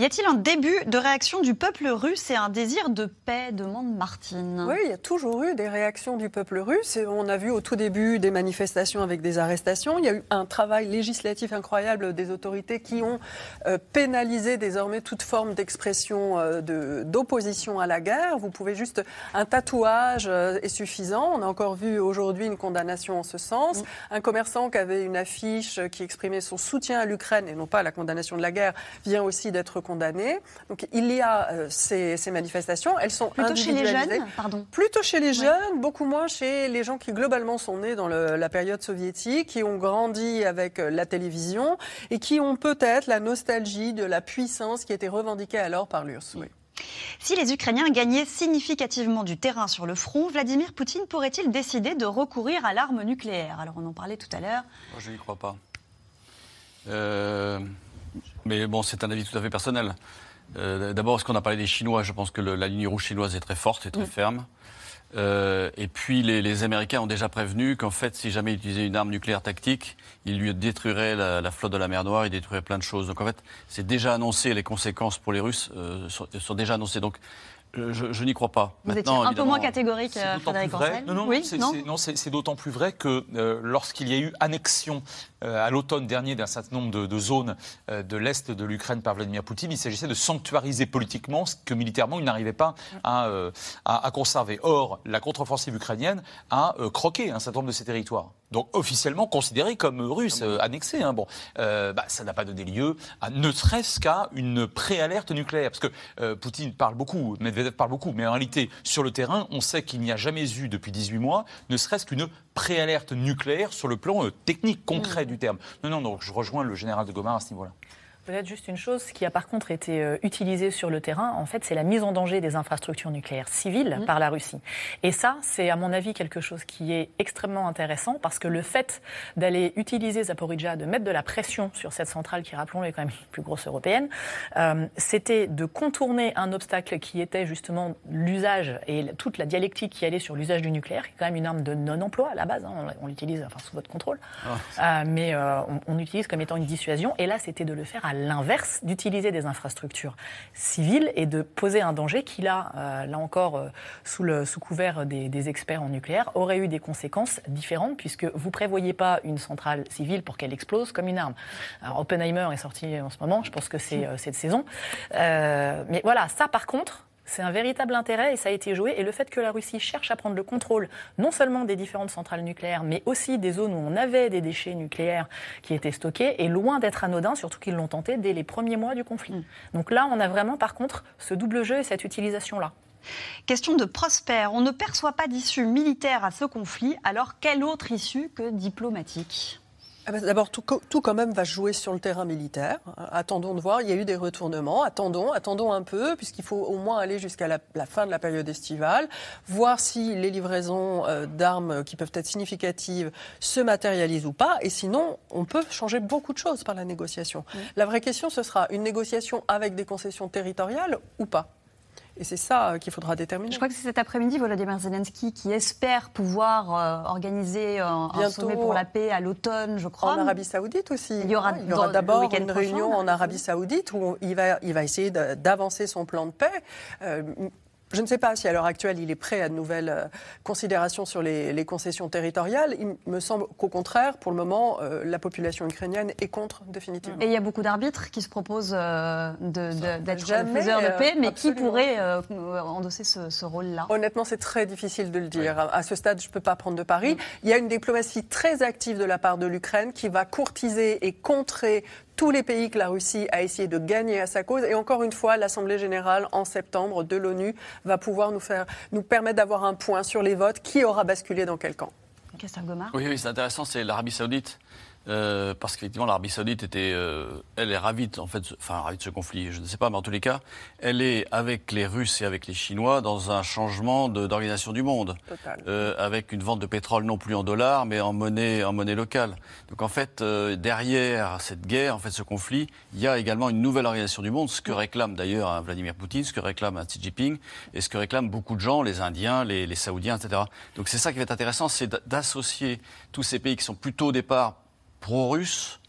Y a-t-il un début de réaction du peuple russe et un désir de paix demande Martine. Oui, il y a toujours eu des réactions du peuple russe. on a vu au tout début des manifestations avec des arrestations. Il y a eu un travail législatif incroyable des autorités qui ont euh, pénalisé désormais toute forme d'expression euh, d'opposition à la guerre. Vous pouvez juste un tatouage euh, est suffisant. On a encore vu aujourd'hui une condamnation en ce sens. Mm. Un commerçant qui avait une affiche qui exprimait son soutien à l'Ukraine et non pas à la condamnation de la guerre vient aussi d'être condamnés. Donc il y a euh, ces, manifestations. Elles sont plutôt chez les jeunes, pardon. Plutôt chez les jeunes, beaucoup moins chez les gens qui globalement sont nés dans la période soviétique, qui ont grandi avec euh, la télévision et qui ont peut-être la nostalgie de la puissance qui était revendiquée alors par l'URSS. Si les Ukrainiens gagnaient significativement du terrain sur le front, Vladimir Poutine pourrait-il décider de recourir à l'arme nucléaire? Alors on en parlait tout à l'heure. Moi je n'y crois pas. Euh, mais bon, c'est un avis tout à fait personnel. Euh, d'abord, est-ce qu'on a parlé des Chinois Je pense que la ligne rouge chinoise est très forte et très ferme. Euh, et puis les, Américains ont déjà prévenu qu'en fait, si jamais ils utilisaient une arme nucléaire tactique, ils lui détruiraient la, flotte de la mer Noire, ils détruiraient plein de choses. Donc en fait, c'est déjà annoncé, les conséquences pour les Russes euh, sont, sont, déjà annoncées. Donc euh, je, n'y crois pas. Vous étiez un peu moins catégorique, Frédéric vrai. Non, non, c'est d'autant plus vrai que euh, lorsqu'il y a eu annexion euh, à l'automne dernier d'un certain nombre de, zones de l'Est de l'Ukraine par Vladimir Poutine, il s'agissait de sanctuariser politiquement ce que militairement il n'arrivait pas à, à, conserver. Or, la contre-offensive ukrainienne a croqué un certain nombre de ces territoires. Donc officiellement considérés comme russes, annexés. Hein. Bon, bah, ça n'a pas donné lieu à ne serait-ce qu'à une préalerte nucléaire. Parce que Poutine parle beaucoup, mais parle beaucoup, mais en réalité, sur le terrain, on sait qu'il n'y a jamais eu depuis 18 mois, ne serait-ce qu'une préalerte nucléaire sur le plan euh, technique concret mm. du terme. Non, non, donc je rejoins le général de Gomard à ce niveau-là. Peut-être juste une chose qui a par contre été euh, utilisée sur le terrain, en fait, c'est la mise en danger des infrastructures nucléaires civiles mmh. par la Russie. Et ça, c'est à mon avis quelque chose qui est extrêmement intéressant parce que le fait d'aller utiliser Zaporizhia, de mettre de la pression sur cette centrale qui, rappelons, est quand même la plus grosse européenne, euh, c'était de contourner un obstacle qui était justement l'usage et toute la dialectique qui allait sur l'usage du nucléaire, qui est quand même une arme de non-emploi à la base. Hein, on, l'utilise enfin, sous votre contrôle, ah. euh, mais on, on l'utilise comme étant une dissuasion. Et là, c'était de le faire à l'inverse, d'utiliser des infrastructures civiles et de poser un danger qui, là, euh, là encore, euh, sous, le, sous couvert des, experts en nucléaire, aurait eu des conséquences différentes, puisque vous prévoyez pas une centrale civile pour qu'elle explose comme une arme. Alors, Oppenheimer est sorti en ce moment, je pense que c'est euh, cette saison. mais voilà, ça, par contre, c'est un véritable intérêt et ça a été joué. Et le fait que la Russie cherche à prendre le contrôle non seulement des différentes centrales nucléaires, mais aussi des zones où on avait des déchets nucléaires qui étaient stockés, est loin d'être anodin, surtout qu'ils l'ont tenté dès les premiers mois du conflit. Mm. Donc là, on a vraiment par contre ce double jeu et cette utilisation-là. Question de Prosper. On ne perçoit pas d'issue militaire à ce conflit, alors quelle autre issue que diplomatique? Ah bah, d'abord, tout, quand même va jouer sur le terrain militaire. Attendons de voir. Il y a eu des retournements. Attendons, attendons un peu, puisqu'il faut au moins aller jusqu'à la, fin de la période estivale, voir si les livraisons euh, d'armes qui peuvent être significatives se matérialisent ou pas. Et sinon, on peut changer beaucoup de choses par la négociation. La vraie question, ce sera une négociation avec des concessions territoriales ou pas? Et c'est ça euh, qu'il faudra déterminer. Je crois que c'est cet après-midi Volodymyr Zelensky qui espère pouvoir euh, organiser un, sommet pour la paix à l'automne, je crois. En Arabie Saoudite aussi. Il y aura, d'abord une réunion en Arabie Saoudite où il va, il va essayer d'avancer son plan de paix. Euh, je ne sais pas si à l'heure actuelle il est prêt à de nouvelles euh, considérations sur les, concessions territoriales. Il me semble qu'au contraire, pour le moment, euh, la population ukrainienne est contre définitivement. Et il y a beaucoup d'arbitres qui se proposent euh, d'être faiseurs de paix, mais qui pourraient endosser ce, rôle-là? Honnêtement, c'est très difficile de le dire. À ce stade, je ne peux pas prendre de pari. Mm. Il y a une diplomatie très active de la part de l'Ukraine qui va courtiser et contrer tous les pays que la Russie a essayé de gagner à sa cause. Et encore une fois, l'Assemblée générale en septembre de l'ONU va pouvoir nous, faire, nous permettre d'avoir un point sur les votes. Qui aura basculé dans quel camp? Oui, oui c'est intéressant, c'est l'Arabie saoudite. Euh, parce qu'effectivement, l'Arabie Saoudite était, euh, elle est ravie, de, en fait, enfin ravie de ce conflit, je ne sais pas, mais en tous les cas, elle est avec les Russes et avec les Chinois dans un changement d'organisation du monde, euh, avec une vente de pétrole non plus en dollars, mais en monnaie, en monnaie locale. Donc en fait, euh, derrière cette guerre, en fait, ce conflit, il y a également une nouvelle organisation du monde, ce que réclame d'ailleurs Vladimir Poutine, ce que réclame Xi Jinping, et ce que réclament beaucoup de gens, les Indiens, les, les Saoudiens, etc. Donc c'est ça qui va être intéressant, c'est d'associer tous ces pays qui sont plutôt au départ pro-russe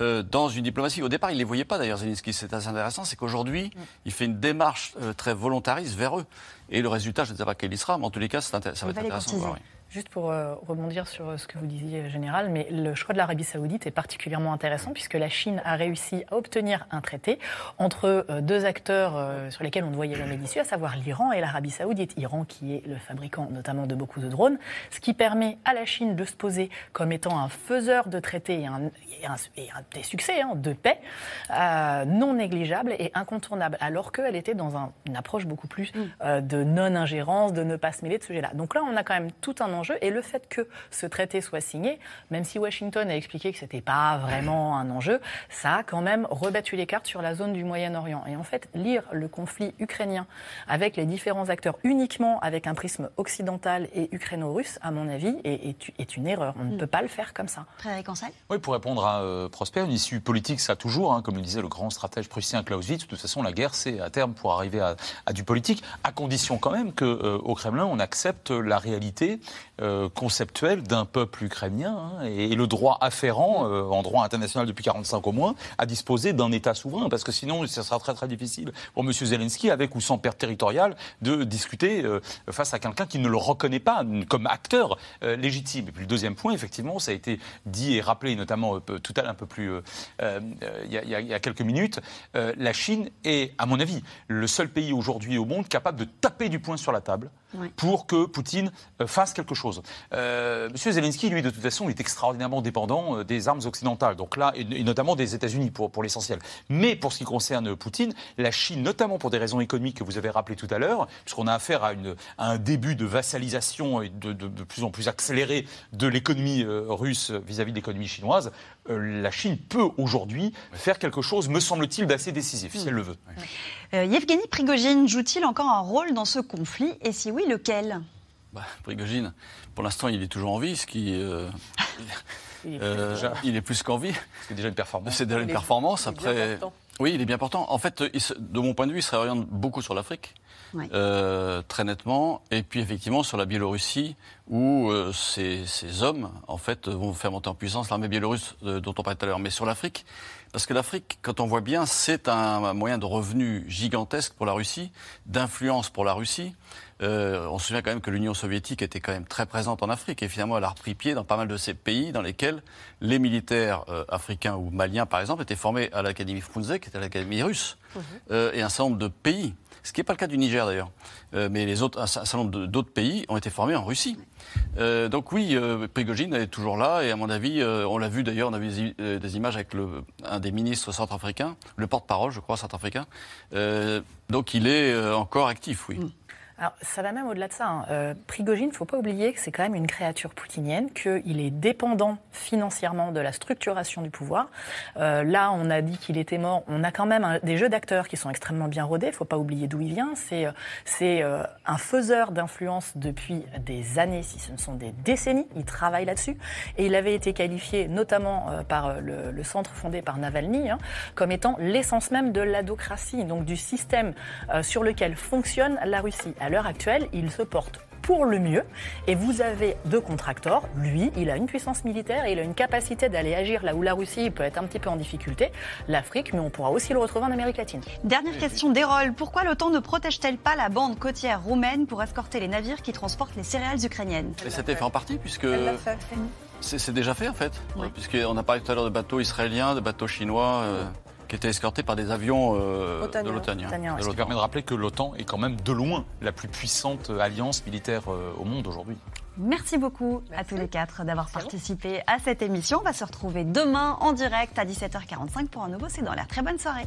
euh, dans une diplomatie. Au départ, il ne les voyait pas d'ailleurs, Zelensky. C'est assez intéressant, c'est qu'aujourd'hui, il fait une démarche euh, très volontariste vers eux. Et le résultat, je ne sais pas quel il sera, mais en tous les cas, ça va être intéressant. Voir, oui. Juste pour euh, rebondir sur euh, ce que vous disiez, Général, mais le choix de l'Arabie Saoudite est particulièrement intéressant puisque la Chine a réussi à obtenir un traité entre euh, deux acteurs sur lesquels on ne voyait jamais d'issue, à savoir l'Iran et l'Arabie Saoudite. Iran qui est le fabricant notamment de beaucoup de drones, ce qui permet à la Chine de se poser comme étant un faiseur de traités et un, et un, et un des succès hein, de paix non négligeable et incontournable, alors qu'elle était dans un, une approche beaucoup plus de non-ingérence, de ne pas se mêler de ce sujet-là. Donc là, on a quand même tout un enjeu. Et le fait que ce traité soit signé, même si Washington a expliqué que ce n'était pas vraiment un enjeu, ça a quand même rebattu les cartes sur la zone du Moyen-Orient. Et en fait, lire le conflit ukrainien avec les différents acteurs uniquement avec un prisme occidental et ukraino-russe, à mon avis, est, est, une erreur. On ne mm. peut pas le faire comme ça. Frédéric Oui, pour répondre à euh, Prosper, une issue politique, ça toujours, hein, comme le disait le grand stratège prussien Clausewitz, de toute façon, la guerre, c'est à terme pour arriver à, du politique, à condition quand même qu'au euh, Kremlin, on accepte la réalité euh, conceptuel d'un peuple ukrainien hein, et, le droit afférent, euh, en droit international depuis 45 au moins, à disposer d'un État souverain, parce que sinon, ce sera très très difficile pour M. Zelensky, avec ou sans perte territoriale, de discuter euh, face à quelqu'un qui ne le reconnaît pas comme acteur légitime. Et puis le deuxième point, effectivement, ça a été dit et rappelé notamment tout à l'heure un peu plus il y, y, a quelques minutes, la Chine est, à mon avis, le seul pays aujourd'hui au monde capable de taper du poing sur la table pour que Poutine fasse quelque chose. Euh, Monsieur Zelensky, lui, de toute façon, est extraordinairement dépendant euh, des armes occidentales, donc là, et, notamment des États-Unis pour, pour l'essentiel. Mais pour ce qui concerne Poutine, la Chine, notamment pour des raisons économiques que vous avez rappelées tout à l'heure, puisqu'on a affaire à, une, un début de vassalisation et de, de, plus en plus accéléré de l'économie russe vis-à-vis de l'économie chinoise, la Chine peut aujourd'hui faire quelque chose, me semble-t-il, d'assez décisif, si elle le veut. Yevgeny Prigogine joue-t-il encore un rôle dans ce conflit? Et si oui, lequel? Bah, Prigogine, pour l'instant, il est toujours en vie, ce qui. Euh, euh, il, est plus qu'en vie. C'est déjà une performance. C'est déjà une performance. Après, oui, il est bien portant. En fait, de mon point de vue, il se réoriente beaucoup sur l'Afrique, euh, très nettement, et puis effectivement sur la Biélorussie, où ces, ces, hommes, en fait, vont faire monter en puissance l'armée biélorusse dont on parlait tout à l'heure. Mais sur l'Afrique, parce que l'Afrique, quand on voit bien, c'est un moyen de revenu gigantesque pour la Russie, d'influence pour la Russie. Euh, on se souvient quand même que l'Union soviétique était quand même très présente en Afrique et finalement elle a repris pied dans pas mal de ces pays dans lesquels les militaires euh, africains ou maliens par exemple étaient formés à l'Académie Frunze, qui était l'Académie russe, euh, et un certain nombre de pays. Ce qui n'est pas le cas du Niger d'ailleurs, mais les autres, un certain nombre d'autres pays ont été formés en Russie. Euh, donc oui, euh, Prigogine est toujours là et à mon avis, euh, on l'a vu d'ailleurs, on a vu des, images avec un des ministres centrafricains, le porte-parole, je crois, centrafricain. donc il est encore actif, oui. Mm. Alors, ça va même au-delà de ça. Hein. Euh, Prigogine, il ne faut pas oublier que c'est quand même une créature poutinienne, qu'il est dépendant financièrement de la structuration du pouvoir. Euh, là, on a dit qu'il était mort. On a quand même des jeux d'acteurs qui sont extrêmement bien rodés. Il ne faut pas oublier d'où il vient. C'est euh, un faiseur d'influence depuis des années, si ce ne sont des décennies. Il travaille là-dessus. Et il avait été qualifié, notamment par le, centre fondé par Navalny, hein, comme étant l'essence même de l'adocratie, donc du système sur lequel fonctionne la Russie l'heure actuelle, il se porte pour le mieux. Et vous avez deux contracteurs. Lui, il a une puissance militaire et il a une capacité d'aller agir là où la Russie peut être un petit peu en difficulté. L'Afrique, mais on pourra aussi le retrouver en Amérique latine. Dernière question d'Erol. Pourquoi l'OTAN ne protège-t-elle pas la bande côtière roumaine pour escorter les navires qui transportent les céréales ukrainiennes? C'était fait en partie, puisque. C'est déjà fait en fait, puisqu'on a parlé tout à l'heure de bateaux israéliens, de bateaux chinois. Euh, qui était escorté par des avions euh, de l'OTAN. Ce qui permet de rappeler que l'OTAN est quand même de loin la plus puissante alliance militaire euh, au monde aujourd'hui. Merci beaucoup à tous les quatre d'avoir participé à cette émission. On va se retrouver demain en direct à 17h45 pour un nouveau C'est dans l'air. Très bonne soirée.